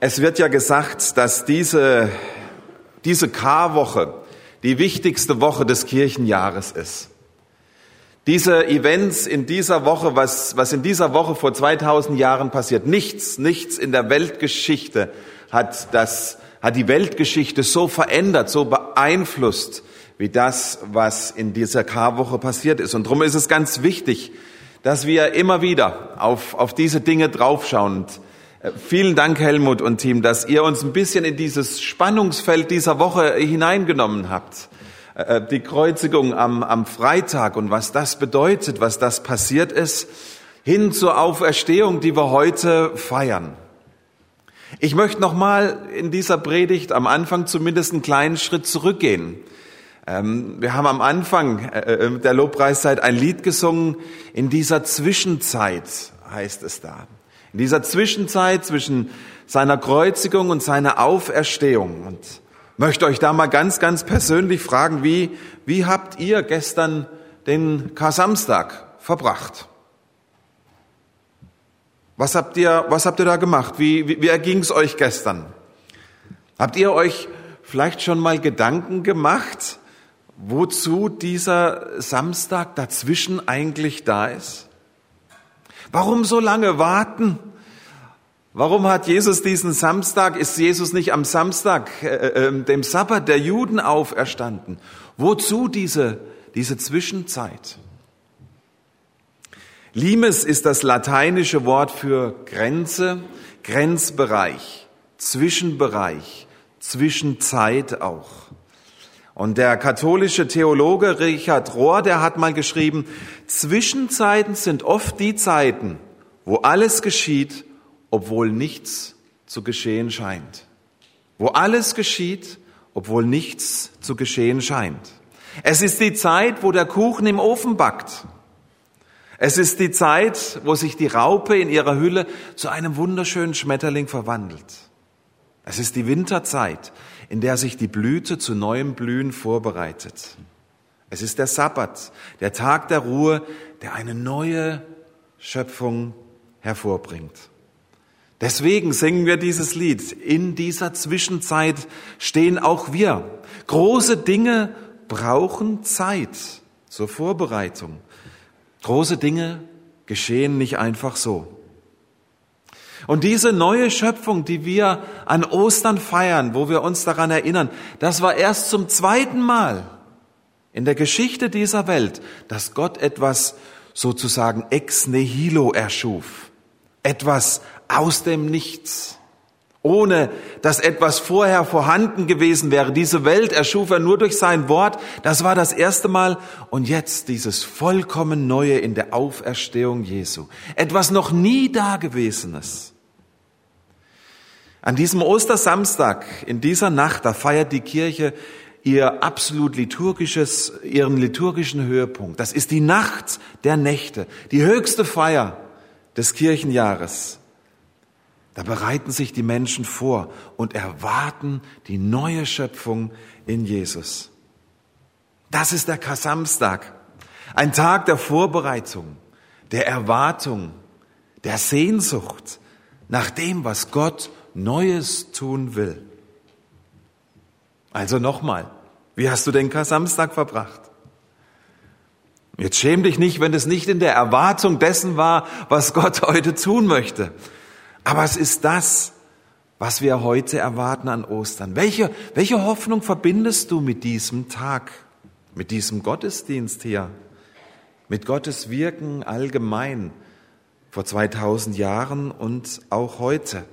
Es wird ja gesagt, dass diese, diese Karwoche die wichtigste Woche des Kirchenjahres ist. Diese Events in dieser Woche, was, was in dieser Woche vor 2000 Jahren passiert, nichts, nichts in der Weltgeschichte hat das, hat die Weltgeschichte so verändert, so beeinflusst, wie das, was in dieser Karwoche passiert ist. Und darum ist es ganz wichtig, dass wir immer wieder auf, auf diese Dinge draufschauen. Und vielen Dank, Helmut und Team, dass ihr uns ein bisschen in dieses Spannungsfeld dieser Woche hineingenommen habt. Äh, die Kreuzigung am, am Freitag und was das bedeutet, was das passiert ist, hin zur Auferstehung, die wir heute feiern. Ich möchte nochmal in dieser Predigt am Anfang zumindest einen kleinen Schritt zurückgehen. Ähm, wir haben am Anfang äh, der Lobpreiszeit ein Lied gesungen. In dieser Zwischenzeit heißt es da. In dieser Zwischenzeit zwischen seiner Kreuzigung und seiner Auferstehung. Und möchte euch da mal ganz, ganz persönlich fragen, wie, wie habt ihr gestern den Kar-Samstag verbracht? Was habt ihr, was habt ihr da gemacht? Wie, wie, wie erging es euch gestern? Habt ihr euch vielleicht schon mal Gedanken gemacht, wozu dieser Samstag dazwischen eigentlich da ist? Warum so lange warten? Warum hat Jesus diesen Samstag, ist Jesus nicht am Samstag, äh, äh, dem Sabbat der Juden auferstanden? Wozu diese, diese Zwischenzeit? Limes ist das lateinische Wort für Grenze, Grenzbereich, Zwischenbereich, Zwischenzeit auch. Und der katholische Theologe Richard Rohr, der hat mal geschrieben, Zwischenzeiten sind oft die Zeiten, wo alles geschieht, obwohl nichts zu geschehen scheint. Wo alles geschieht, obwohl nichts zu geschehen scheint. Es ist die Zeit, wo der Kuchen im Ofen backt. Es ist die Zeit, wo sich die Raupe in ihrer Hülle zu einem wunderschönen Schmetterling verwandelt. Es ist die Winterzeit, in der sich die Blüte zu neuem Blühen vorbereitet. Es ist der Sabbat, der Tag der Ruhe, der eine neue Schöpfung hervorbringt. Deswegen singen wir dieses Lied. In dieser Zwischenzeit stehen auch wir. Große Dinge brauchen Zeit zur Vorbereitung. Große Dinge geschehen nicht einfach so. Und diese neue Schöpfung, die wir an Ostern feiern, wo wir uns daran erinnern, das war erst zum zweiten Mal in der Geschichte dieser Welt, dass Gott etwas sozusagen ex nihilo erschuf. Etwas aus dem Nichts. Ohne dass etwas vorher vorhanden gewesen wäre. Diese Welt erschuf er nur durch sein Wort. Das war das erste Mal. Und jetzt dieses vollkommen Neue in der Auferstehung Jesu. Etwas noch nie Dagewesenes. An diesem Ostersamstag, in dieser Nacht, da feiert die Kirche ihr absolut liturgisches, ihren liturgischen Höhepunkt. Das ist die Nacht der Nächte, die höchste Feier des Kirchenjahres. Da bereiten sich die Menschen vor und erwarten die neue Schöpfung in Jesus. Das ist der Kasamstag, ein Tag der Vorbereitung, der Erwartung, der Sehnsucht nach dem, was Gott Neues tun will. Also nochmal, wie hast du den Kasamstag verbracht? Jetzt schäm dich nicht, wenn es nicht in der Erwartung dessen war, was Gott heute tun möchte. Aber es ist das, was wir heute erwarten an Ostern. Welche, welche Hoffnung verbindest du mit diesem Tag, mit diesem Gottesdienst hier, mit Gottes Wirken allgemein vor 2000 Jahren und auch heute?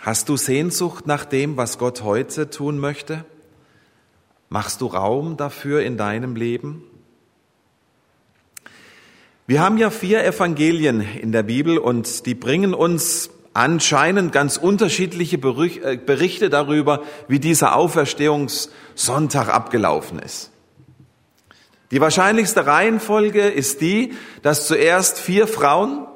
Hast du Sehnsucht nach dem, was Gott heute tun möchte? Machst du Raum dafür in deinem Leben? Wir haben ja vier Evangelien in der Bibel und die bringen uns anscheinend ganz unterschiedliche äh, Berichte darüber, wie dieser Auferstehungssonntag abgelaufen ist. Die wahrscheinlichste Reihenfolge ist die, dass zuerst vier Frauen,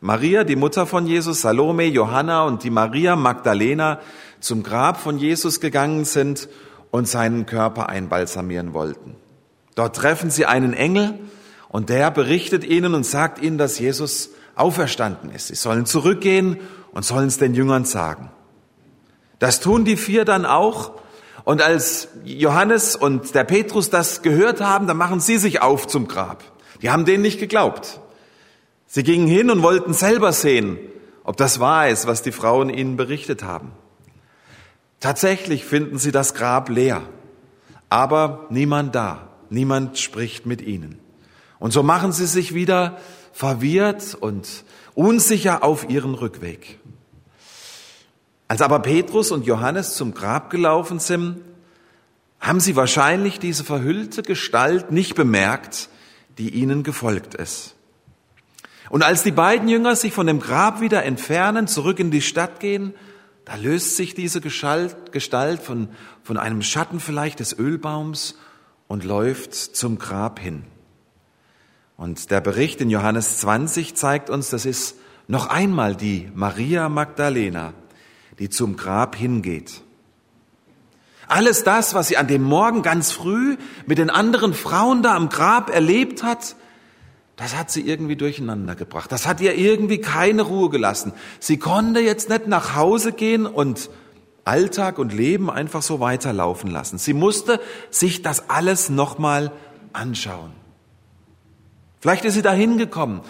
Maria, die Mutter von Jesus, Salome, Johanna und die Maria Magdalena zum Grab von Jesus gegangen sind und seinen Körper einbalsamieren wollten. Dort treffen sie einen Engel, und der berichtet ihnen und sagt ihnen, dass Jesus auferstanden ist. Sie sollen zurückgehen und sollen es den Jüngern sagen. Das tun die vier dann auch. Und als Johannes und der Petrus das gehört haben, dann machen sie sich auf zum Grab. Die haben denen nicht geglaubt. Sie gingen hin und wollten selber sehen, ob das wahr ist, was die Frauen ihnen berichtet haben. Tatsächlich finden sie das Grab leer, aber niemand da, niemand spricht mit ihnen. Und so machen sie sich wieder verwirrt und unsicher auf ihren Rückweg. Als aber Petrus und Johannes zum Grab gelaufen sind, haben sie wahrscheinlich diese verhüllte Gestalt nicht bemerkt, die ihnen gefolgt ist. Und als die beiden Jünger sich von dem Grab wieder entfernen, zurück in die Stadt gehen, da löst sich diese Gestalt von, von einem Schatten vielleicht des Ölbaums und läuft zum Grab hin. Und der Bericht in Johannes 20 zeigt uns, das ist noch einmal die Maria Magdalena, die zum Grab hingeht. Alles das, was sie an dem Morgen ganz früh mit den anderen Frauen da am Grab erlebt hat, das hat sie irgendwie durcheinander gebracht. Das hat ihr irgendwie keine Ruhe gelassen. Sie konnte jetzt nicht nach Hause gehen und Alltag und Leben einfach so weiterlaufen lassen. Sie musste sich das alles nochmal anschauen. Vielleicht ist sie da hingekommen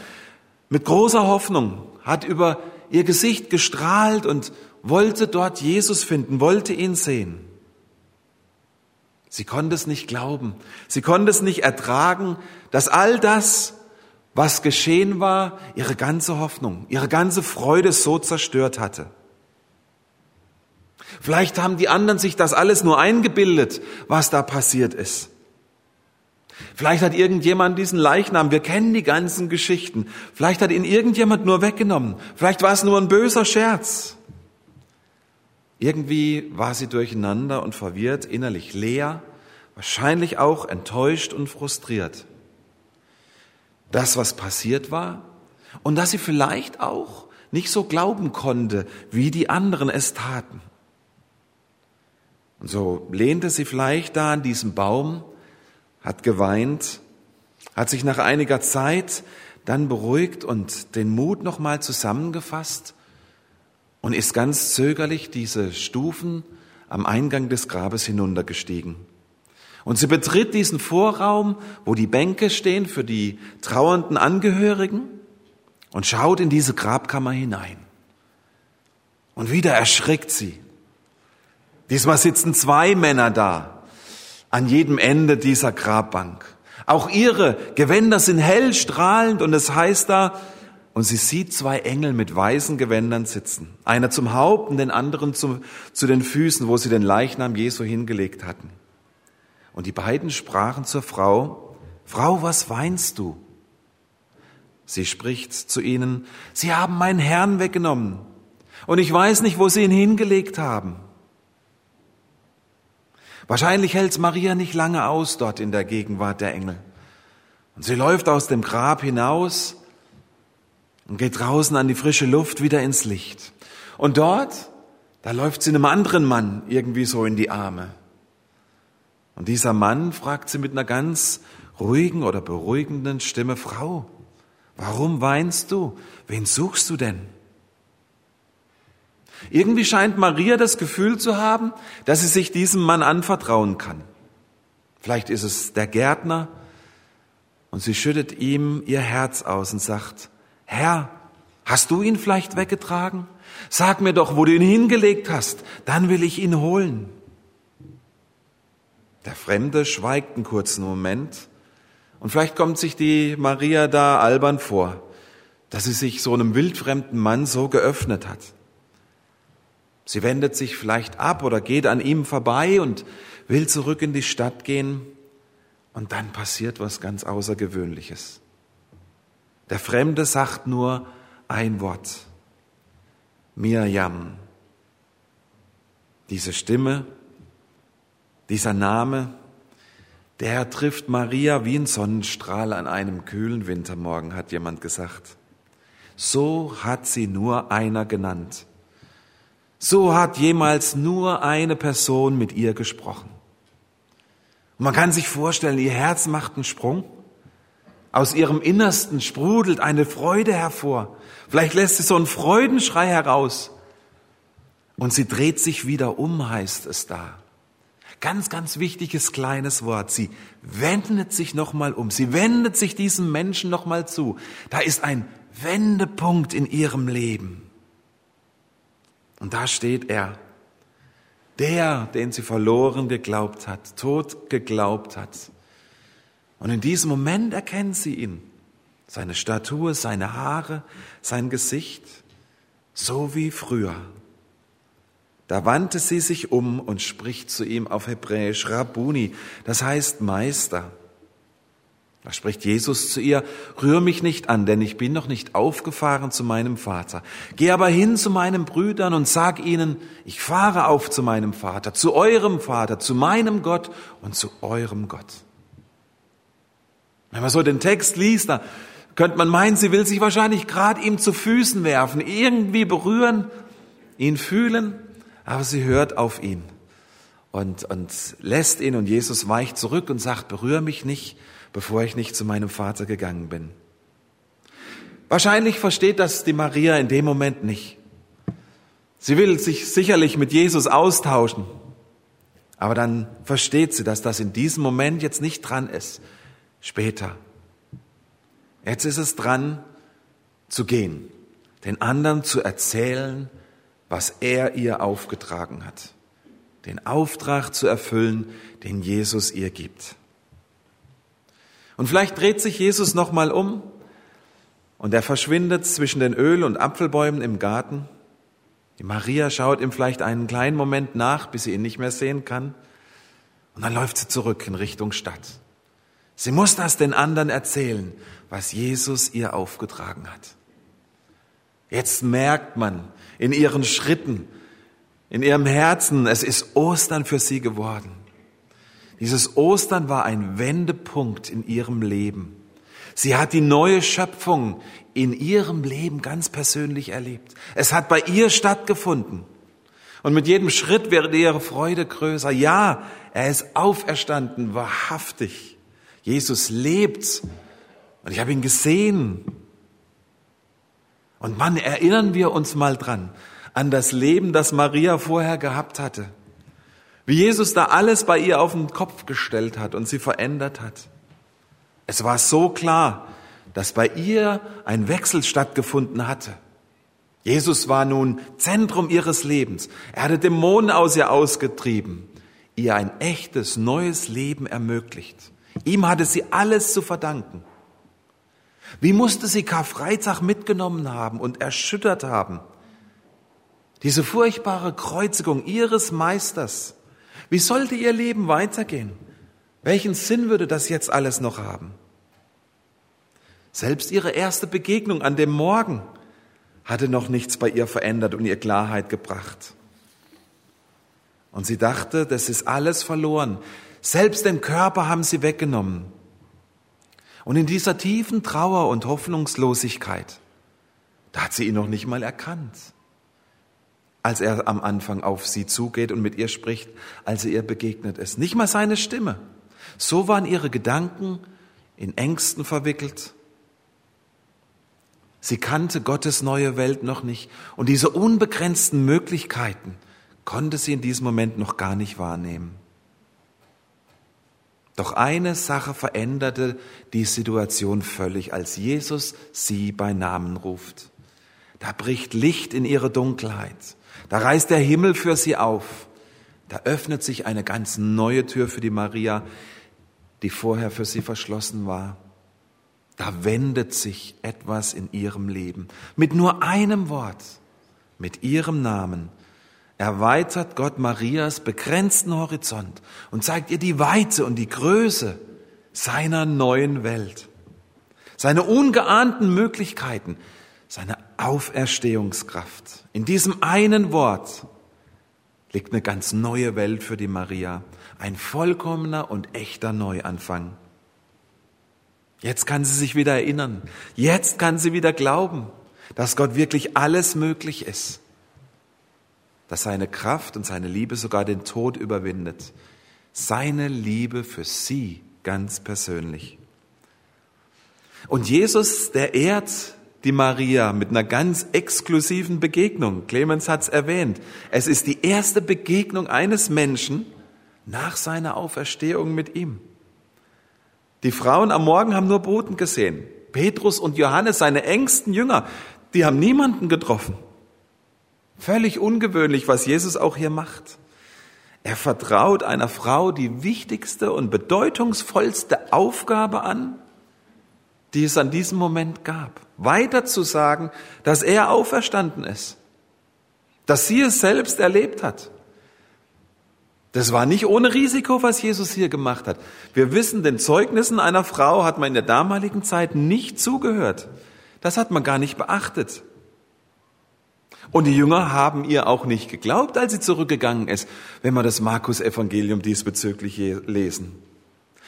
mit großer Hoffnung, hat über ihr Gesicht gestrahlt und wollte dort Jesus finden, wollte ihn sehen. Sie konnte es nicht glauben. Sie konnte es nicht ertragen, dass all das, was geschehen war, ihre ganze Hoffnung, ihre ganze Freude so zerstört hatte. Vielleicht haben die anderen sich das alles nur eingebildet, was da passiert ist. Vielleicht hat irgendjemand diesen Leichnam, wir kennen die ganzen Geschichten, vielleicht hat ihn irgendjemand nur weggenommen, vielleicht war es nur ein böser Scherz. Irgendwie war sie durcheinander und verwirrt, innerlich leer, wahrscheinlich auch enttäuscht und frustriert. Das, was passiert war und dass sie vielleicht auch nicht so glauben konnte, wie die anderen es taten. Und so lehnte sie vielleicht da an diesem Baum hat geweint, hat sich nach einiger Zeit dann beruhigt und den Mut nochmal zusammengefasst und ist ganz zögerlich diese Stufen am Eingang des Grabes hinuntergestiegen. Und sie betritt diesen Vorraum, wo die Bänke stehen für die trauernden Angehörigen und schaut in diese Grabkammer hinein. Und wieder erschrickt sie. Diesmal sitzen zwei Männer da, an jedem Ende dieser Grabbank. Auch ihre Gewänder sind hell strahlend und es heißt da, und sie sieht zwei Engel mit weißen Gewändern sitzen. Einer zum Haupt und den anderen zu, zu den Füßen, wo sie den Leichnam Jesu hingelegt hatten. Und die beiden sprachen zur Frau, Frau, was weinst du? Sie spricht zu ihnen, Sie haben meinen Herrn weggenommen und ich weiß nicht, wo Sie ihn hingelegt haben. Wahrscheinlich hält Maria nicht lange aus dort in der Gegenwart der Engel. Und sie läuft aus dem Grab hinaus und geht draußen an die frische Luft wieder ins Licht. Und dort, da läuft sie einem anderen Mann irgendwie so in die Arme. Und dieser Mann fragt sie mit einer ganz ruhigen oder beruhigenden Stimme, Frau, warum weinst du? Wen suchst du denn? Irgendwie scheint Maria das Gefühl zu haben, dass sie sich diesem Mann anvertrauen kann. Vielleicht ist es der Gärtner und sie schüttet ihm ihr Herz aus und sagt, Herr, hast du ihn vielleicht weggetragen? Sag mir doch, wo du ihn hingelegt hast, dann will ich ihn holen. Der Fremde schweigt einen kurzen Moment und vielleicht kommt sich die Maria da albern vor, dass sie sich so einem wildfremden Mann so geöffnet hat. Sie wendet sich vielleicht ab oder geht an ihm vorbei und will zurück in die Stadt gehen. Und dann passiert was ganz Außergewöhnliches. Der Fremde sagt nur ein Wort. Mirjam. Diese Stimme, dieser Name, der trifft Maria wie ein Sonnenstrahl an einem kühlen Wintermorgen, hat jemand gesagt. So hat sie nur einer genannt. So hat jemals nur eine Person mit ihr gesprochen. Und man kann sich vorstellen, ihr Herz macht einen Sprung. Aus ihrem Innersten sprudelt eine Freude hervor. Vielleicht lässt sie so einen Freudenschrei heraus. Und sie dreht sich wieder um, heißt es da. Ganz, ganz wichtiges kleines Wort. Sie wendet sich nochmal um. Sie wendet sich diesem Menschen nochmal zu. Da ist ein Wendepunkt in ihrem Leben. Und da steht er. Der, den sie verloren geglaubt hat, tot geglaubt hat. Und in diesem Moment erkennt sie ihn. Seine Statur, seine Haare, sein Gesicht, so wie früher. Da wandte sie sich um und spricht zu ihm auf Hebräisch Rabuni, das heißt Meister. Da spricht Jesus zu ihr, rühr mich nicht an, denn ich bin noch nicht aufgefahren zu meinem Vater. Geh aber hin zu meinen Brüdern und sag ihnen, ich fahre auf zu meinem Vater, zu eurem Vater, zu meinem Gott und zu eurem Gott. Wenn man so den Text liest, da könnte man meinen, sie will sich wahrscheinlich gerade ihm zu Füßen werfen, irgendwie berühren, ihn fühlen aber sie hört auf ihn und, und lässt ihn und Jesus weicht zurück und sagt, berühre mich nicht, bevor ich nicht zu meinem Vater gegangen bin. Wahrscheinlich versteht das die Maria in dem Moment nicht. Sie will sich sicherlich mit Jesus austauschen, aber dann versteht sie, dass das in diesem Moment jetzt nicht dran ist. Später. Jetzt ist es dran zu gehen, den anderen zu erzählen, was er ihr aufgetragen hat. Den Auftrag zu erfüllen, den Jesus ihr gibt. Und vielleicht dreht sich Jesus nochmal um und er verschwindet zwischen den Öl- und Apfelbäumen im Garten. Die Maria schaut ihm vielleicht einen kleinen Moment nach, bis sie ihn nicht mehr sehen kann. Und dann läuft sie zurück in Richtung Stadt. Sie muss das den anderen erzählen, was Jesus ihr aufgetragen hat. Jetzt merkt man, in ihren Schritten, in ihrem Herzen. Es ist Ostern für sie geworden. Dieses Ostern war ein Wendepunkt in ihrem Leben. Sie hat die neue Schöpfung in ihrem Leben ganz persönlich erlebt. Es hat bei ihr stattgefunden. Und mit jedem Schritt wird ihre Freude größer. Ja, er ist auferstanden, wahrhaftig. Jesus lebt. Und ich habe ihn gesehen. Und Mann, erinnern wir uns mal dran, an das Leben, das Maria vorher gehabt hatte. Wie Jesus da alles bei ihr auf den Kopf gestellt hat und sie verändert hat. Es war so klar, dass bei ihr ein Wechsel stattgefunden hatte. Jesus war nun Zentrum ihres Lebens. Er hatte Dämonen aus ihr ausgetrieben, ihr ein echtes, neues Leben ermöglicht. Ihm hatte sie alles zu verdanken. Wie musste sie Karfreitag mitgenommen haben und erschüttert haben? Diese furchtbare Kreuzigung ihres Meisters. Wie sollte ihr Leben weitergehen? Welchen Sinn würde das jetzt alles noch haben? Selbst ihre erste Begegnung an dem Morgen hatte noch nichts bei ihr verändert und ihr Klarheit gebracht. Und sie dachte, das ist alles verloren. Selbst den Körper haben sie weggenommen. Und in dieser tiefen Trauer und Hoffnungslosigkeit, da hat sie ihn noch nicht mal erkannt, als er am Anfang auf sie zugeht und mit ihr spricht, als er ihr begegnet ist. Nicht mal seine Stimme. So waren ihre Gedanken in Ängsten verwickelt. Sie kannte Gottes neue Welt noch nicht und diese unbegrenzten Möglichkeiten konnte sie in diesem Moment noch gar nicht wahrnehmen. Doch eine Sache veränderte die Situation völlig, als Jesus sie bei Namen ruft. Da bricht Licht in ihre Dunkelheit. Da reißt der Himmel für sie auf. Da öffnet sich eine ganz neue Tür für die Maria, die vorher für sie verschlossen war. Da wendet sich etwas in ihrem Leben. Mit nur einem Wort, mit ihrem Namen erweitert Gott Marias begrenzten Horizont und zeigt ihr die Weite und die Größe seiner neuen Welt, seine ungeahnten Möglichkeiten, seine Auferstehungskraft. In diesem einen Wort liegt eine ganz neue Welt für die Maria, ein vollkommener und echter Neuanfang. Jetzt kann sie sich wieder erinnern, jetzt kann sie wieder glauben, dass Gott wirklich alles möglich ist dass seine Kraft und seine Liebe sogar den Tod überwindet. Seine Liebe für sie ganz persönlich. Und Jesus, der ehrt die Maria mit einer ganz exklusiven Begegnung. Clemens hat es erwähnt. Es ist die erste Begegnung eines Menschen nach seiner Auferstehung mit ihm. Die Frauen am Morgen haben nur Boten gesehen. Petrus und Johannes, seine engsten Jünger, die haben niemanden getroffen. Völlig ungewöhnlich, was Jesus auch hier macht. Er vertraut einer Frau die wichtigste und bedeutungsvollste Aufgabe an, die es an diesem Moment gab. Weiter zu sagen, dass er auferstanden ist. Dass sie es selbst erlebt hat. Das war nicht ohne Risiko, was Jesus hier gemacht hat. Wir wissen, den Zeugnissen einer Frau hat man in der damaligen Zeit nicht zugehört. Das hat man gar nicht beachtet. Und die Jünger haben ihr auch nicht geglaubt, als sie zurückgegangen ist, wenn wir das Markus-Evangelium diesbezüglich lesen.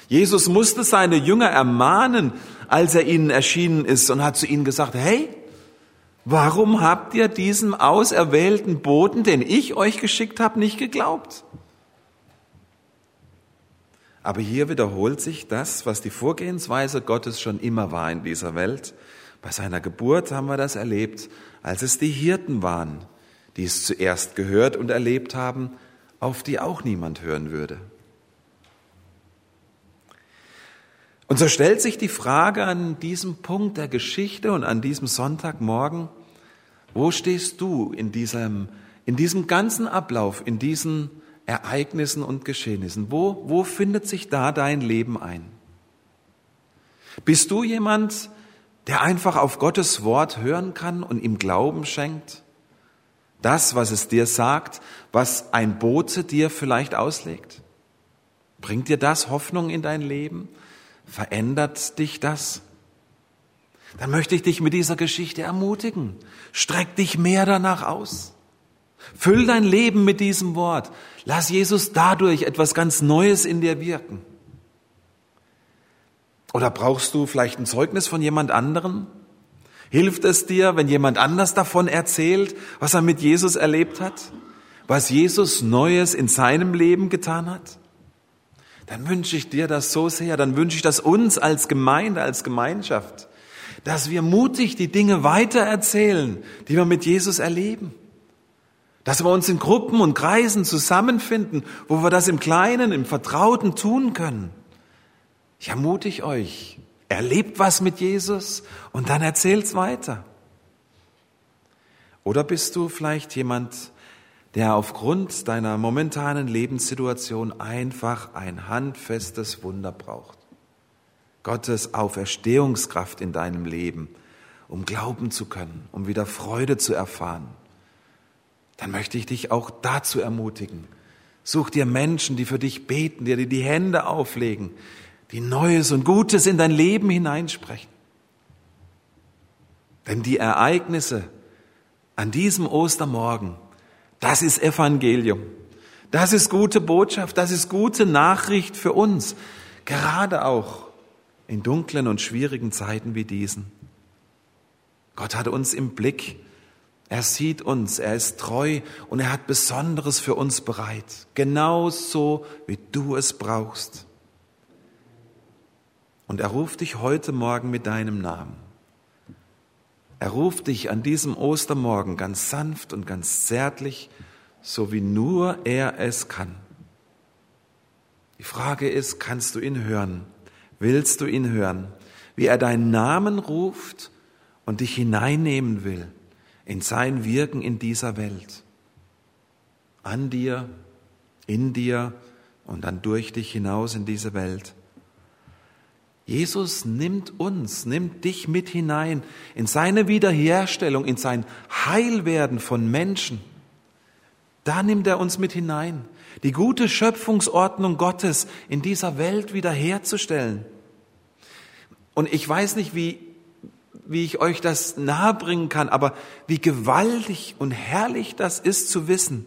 Jesus musste seine Jünger ermahnen, als er ihnen erschienen ist und hat zu ihnen gesagt, hey, warum habt ihr diesem auserwählten Boten, den ich euch geschickt habe, nicht geglaubt? Aber hier wiederholt sich das, was die Vorgehensweise Gottes schon immer war in dieser Welt. Bei seiner Geburt haben wir das erlebt, als es die Hirten waren, die es zuerst gehört und erlebt haben, auf die auch niemand hören würde. Und so stellt sich die Frage an diesem Punkt der Geschichte und an diesem Sonntagmorgen, wo stehst du in diesem, in diesem ganzen Ablauf, in diesen Ereignissen und Geschehnissen? Wo, wo findet sich da dein Leben ein? Bist du jemand, der einfach auf Gottes Wort hören kann und ihm Glauben schenkt? Das, was es dir sagt, was ein Bote dir vielleicht auslegt? Bringt dir das Hoffnung in dein Leben? Verändert dich das? Dann möchte ich dich mit dieser Geschichte ermutigen. Streck dich mehr danach aus. Füll dein Leben mit diesem Wort. Lass Jesus dadurch etwas ganz Neues in dir wirken. Oder brauchst du vielleicht ein Zeugnis von jemand anderem? Hilft es dir, wenn jemand anders davon erzählt, was er mit Jesus erlebt hat? Was Jesus Neues in seinem Leben getan hat? Dann wünsche ich dir das so sehr, dann wünsche ich das uns als Gemeinde, als Gemeinschaft, dass wir mutig die Dinge weiter erzählen, die wir mit Jesus erleben. Dass wir uns in Gruppen und Kreisen zusammenfinden, wo wir das im Kleinen, im Vertrauten tun können. Ich ermutige euch, erlebt was mit Jesus und dann erzählt's weiter. Oder bist du vielleicht jemand, der aufgrund deiner momentanen Lebenssituation einfach ein handfestes Wunder braucht. Gottes Auferstehungskraft in deinem Leben, um glauben zu können, um wieder Freude zu erfahren. Dann möchte ich dich auch dazu ermutigen. Such dir Menschen, die für dich beten, die dir die Hände auflegen, die Neues und Gutes in dein Leben hineinsprechen. Denn die Ereignisse an diesem Ostermorgen, das ist Evangelium. Das ist gute Botschaft, das ist gute Nachricht für uns, gerade auch in dunklen und schwierigen Zeiten wie diesen. Gott hat uns im Blick, er sieht uns, er ist treu und er hat Besonderes für uns bereit, genauso wie du es brauchst. Und er ruft dich heute Morgen mit deinem Namen. Er ruft dich an diesem Ostermorgen ganz sanft und ganz zärtlich, so wie nur er es kann. Die Frage ist, kannst du ihn hören? Willst du ihn hören? Wie er deinen Namen ruft und dich hineinnehmen will in sein Wirken in dieser Welt. An dir, in dir und dann durch dich hinaus in diese Welt. Jesus nimmt uns, nimmt dich mit hinein in seine Wiederherstellung, in sein Heilwerden von Menschen. Da nimmt er uns mit hinein, die gute Schöpfungsordnung Gottes in dieser Welt wiederherzustellen. Und ich weiß nicht, wie, wie ich euch das nahebringen kann, aber wie gewaltig und herrlich das ist zu wissen.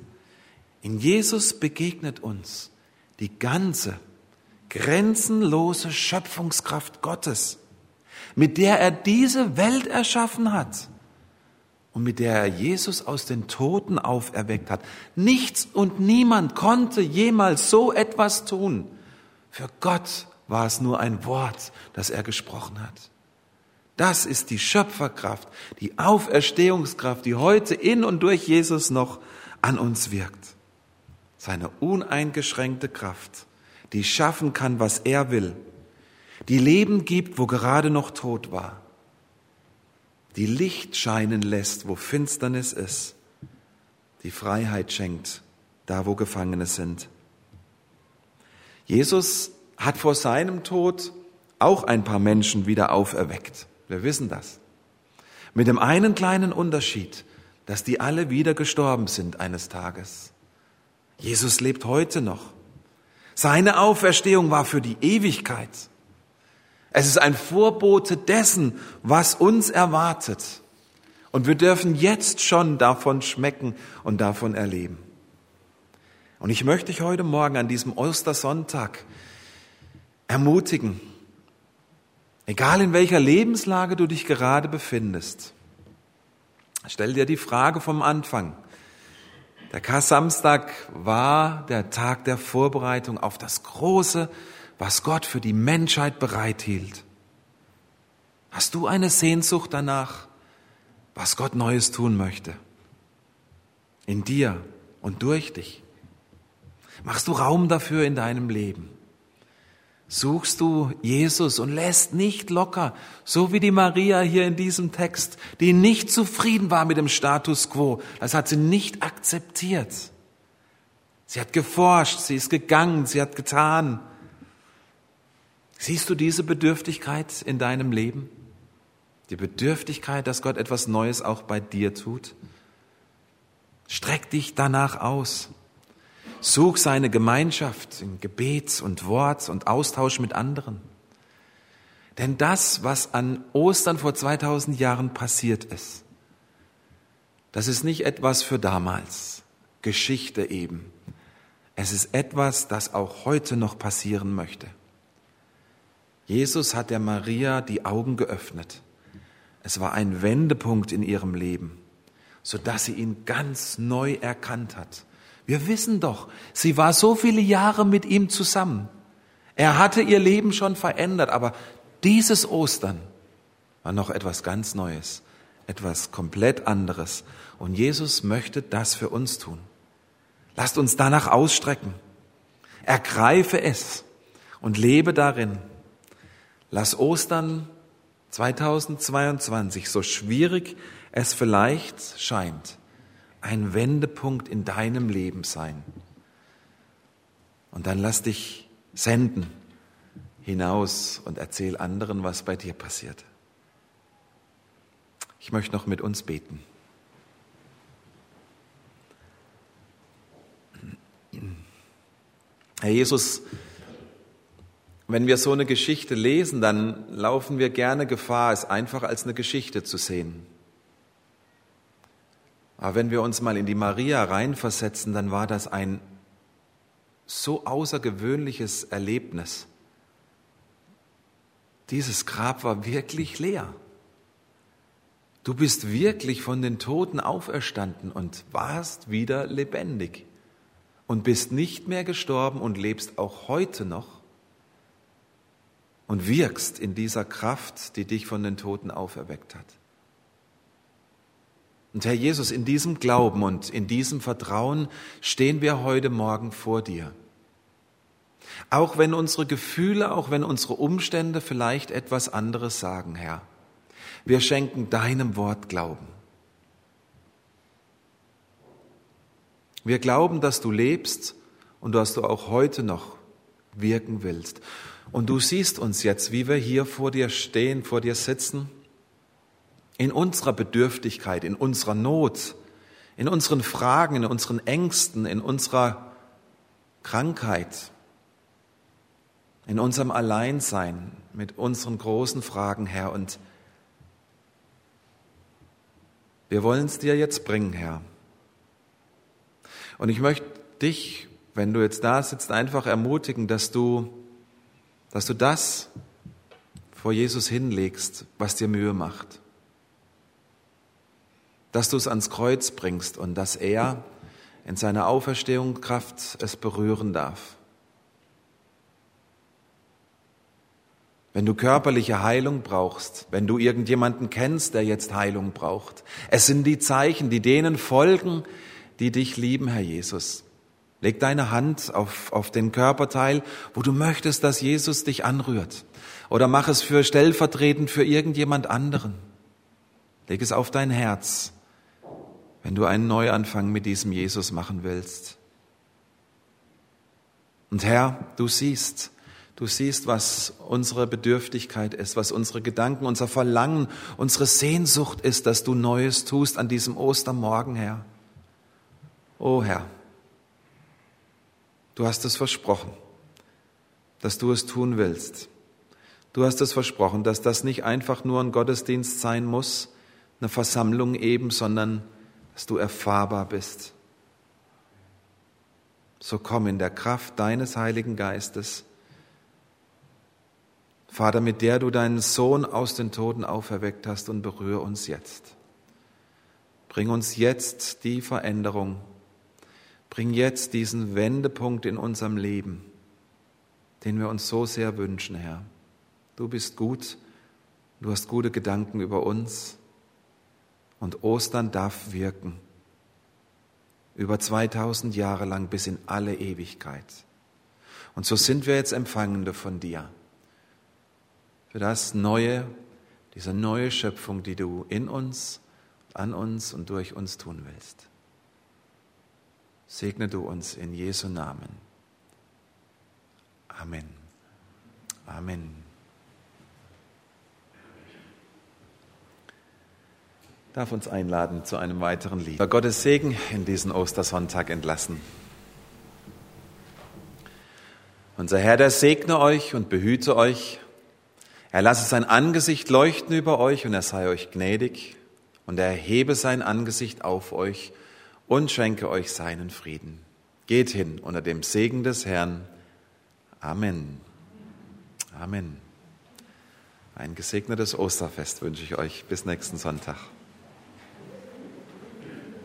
In Jesus begegnet uns die ganze grenzenlose Schöpfungskraft Gottes, mit der er diese Welt erschaffen hat und mit der er Jesus aus den Toten auferweckt hat. Nichts und niemand konnte jemals so etwas tun. Für Gott war es nur ein Wort, das er gesprochen hat. Das ist die Schöpferkraft, die Auferstehungskraft, die heute in und durch Jesus noch an uns wirkt. Seine uneingeschränkte Kraft, die schaffen kann, was er will, die Leben gibt, wo gerade noch Tod war, die Licht scheinen lässt, wo Finsternis ist, die Freiheit schenkt, da wo Gefangene sind. Jesus hat vor seinem Tod auch ein paar Menschen wieder auferweckt. Wir wissen das. Mit dem einen kleinen Unterschied, dass die alle wieder gestorben sind eines Tages. Jesus lebt heute noch. Seine Auferstehung war für die Ewigkeit. Es ist ein Vorbote dessen, was uns erwartet. Und wir dürfen jetzt schon davon schmecken und davon erleben. Und ich möchte dich heute Morgen an diesem Ostersonntag ermutigen, egal in welcher Lebenslage du dich gerade befindest, stell dir die Frage vom Anfang. Der Kar-Samstag war der Tag der Vorbereitung auf das Große, was Gott für die Menschheit bereithielt. Hast du eine Sehnsucht danach, was Gott Neues tun möchte? In dir und durch dich. Machst du Raum dafür in deinem Leben? Suchst du Jesus und lässt nicht locker, so wie die Maria hier in diesem Text, die nicht zufrieden war mit dem Status quo. Das hat sie nicht akzeptiert. Sie hat geforscht, sie ist gegangen, sie hat getan. Siehst du diese Bedürftigkeit in deinem Leben? Die Bedürftigkeit, dass Gott etwas Neues auch bei dir tut? Streck dich danach aus. Such seine Gemeinschaft in Gebet und Wort und Austausch mit anderen. Denn das, was an Ostern vor 2000 Jahren passiert ist, das ist nicht etwas für damals, Geschichte eben. Es ist etwas, das auch heute noch passieren möchte. Jesus hat der Maria die Augen geöffnet. Es war ein Wendepunkt in ihrem Leben, sodass sie ihn ganz neu erkannt hat wir wissen doch, sie war so viele Jahre mit ihm zusammen. Er hatte ihr Leben schon verändert, aber dieses Ostern war noch etwas ganz Neues, etwas komplett anderes. Und Jesus möchte das für uns tun. Lasst uns danach ausstrecken. Ergreife es und lebe darin. Lass Ostern 2022, so schwierig es vielleicht scheint, ein Wendepunkt in deinem Leben sein. Und dann lass dich senden hinaus und erzähl anderen, was bei dir passiert. Ich möchte noch mit uns beten. Herr Jesus, wenn wir so eine Geschichte lesen, dann laufen wir gerne Gefahr, es einfach als eine Geschichte zu sehen. Aber wenn wir uns mal in die Maria reinversetzen, dann war das ein so außergewöhnliches Erlebnis. Dieses Grab war wirklich leer. Du bist wirklich von den Toten auferstanden und warst wieder lebendig und bist nicht mehr gestorben und lebst auch heute noch und wirkst in dieser Kraft, die dich von den Toten auferweckt hat. Und Herr Jesus, in diesem Glauben und in diesem Vertrauen stehen wir heute Morgen vor dir. Auch wenn unsere Gefühle, auch wenn unsere Umstände vielleicht etwas anderes sagen, Herr. Wir schenken deinem Wort Glauben. Wir glauben, dass du lebst und dass du auch heute noch wirken willst. Und du siehst uns jetzt, wie wir hier vor dir stehen, vor dir sitzen in unserer Bedürftigkeit, in unserer Not, in unseren Fragen, in unseren Ängsten, in unserer Krankheit, in unserem Alleinsein, mit unseren großen Fragen, Herr. Und wir wollen es dir jetzt bringen, Herr. Und ich möchte dich, wenn du jetzt da sitzt, einfach ermutigen, dass du, dass du das vor Jesus hinlegst, was dir Mühe macht dass du es ans Kreuz bringst und dass er in seiner Auferstehung Kraft es berühren darf. wenn du körperliche Heilung brauchst, wenn du irgendjemanden kennst, der jetzt Heilung braucht. Es sind die Zeichen, die denen folgen, die dich lieben, Herr Jesus. Leg deine Hand auf, auf den Körperteil, wo du möchtest, dass Jesus dich anrührt. Oder mach es für stellvertretend für irgendjemand anderen. Leg es auf dein Herz, wenn du einen Neuanfang mit diesem Jesus machen willst. Und Herr, du siehst, du siehst, was unsere Bedürftigkeit ist, was unsere Gedanken, unser Verlangen, unsere Sehnsucht ist, dass du Neues tust an diesem Ostermorgen, Herr. Oh Herr, du hast es versprochen, dass du es tun willst. Du hast es versprochen, dass das nicht einfach nur ein Gottesdienst sein muss, eine Versammlung eben, sondern dass du erfahrbar bist. So komm in der Kraft deines Heiligen Geistes, Vater, mit der du deinen Sohn aus den Toten auferweckt hast und berühre uns jetzt. Bring uns jetzt die Veränderung. Bring jetzt diesen Wendepunkt in unserem Leben, den wir uns so sehr wünschen, Herr. Du bist gut, du hast gute Gedanken über uns und Ostern darf wirken. Über 2000 Jahre lang bis in alle Ewigkeit. Und so sind wir jetzt Empfangende von dir. Für das Neue, diese neue Schöpfung, die du in uns, an uns und durch uns tun willst. Segne du uns in Jesu Namen. Amen. Amen. Darf uns einladen zu einem weiteren Lied. Gottes Segen in diesen Ostersonntag entlassen. Unser Herr, der segne euch und behüte euch. Er lasse sein Angesicht leuchten über euch und er sei euch gnädig und er erhebe sein Angesicht auf euch und schenke euch seinen Frieden. Geht hin unter dem Segen des Herrn. Amen. Amen. Ein gesegnetes Osterfest wünsche ich euch. Bis nächsten Sonntag.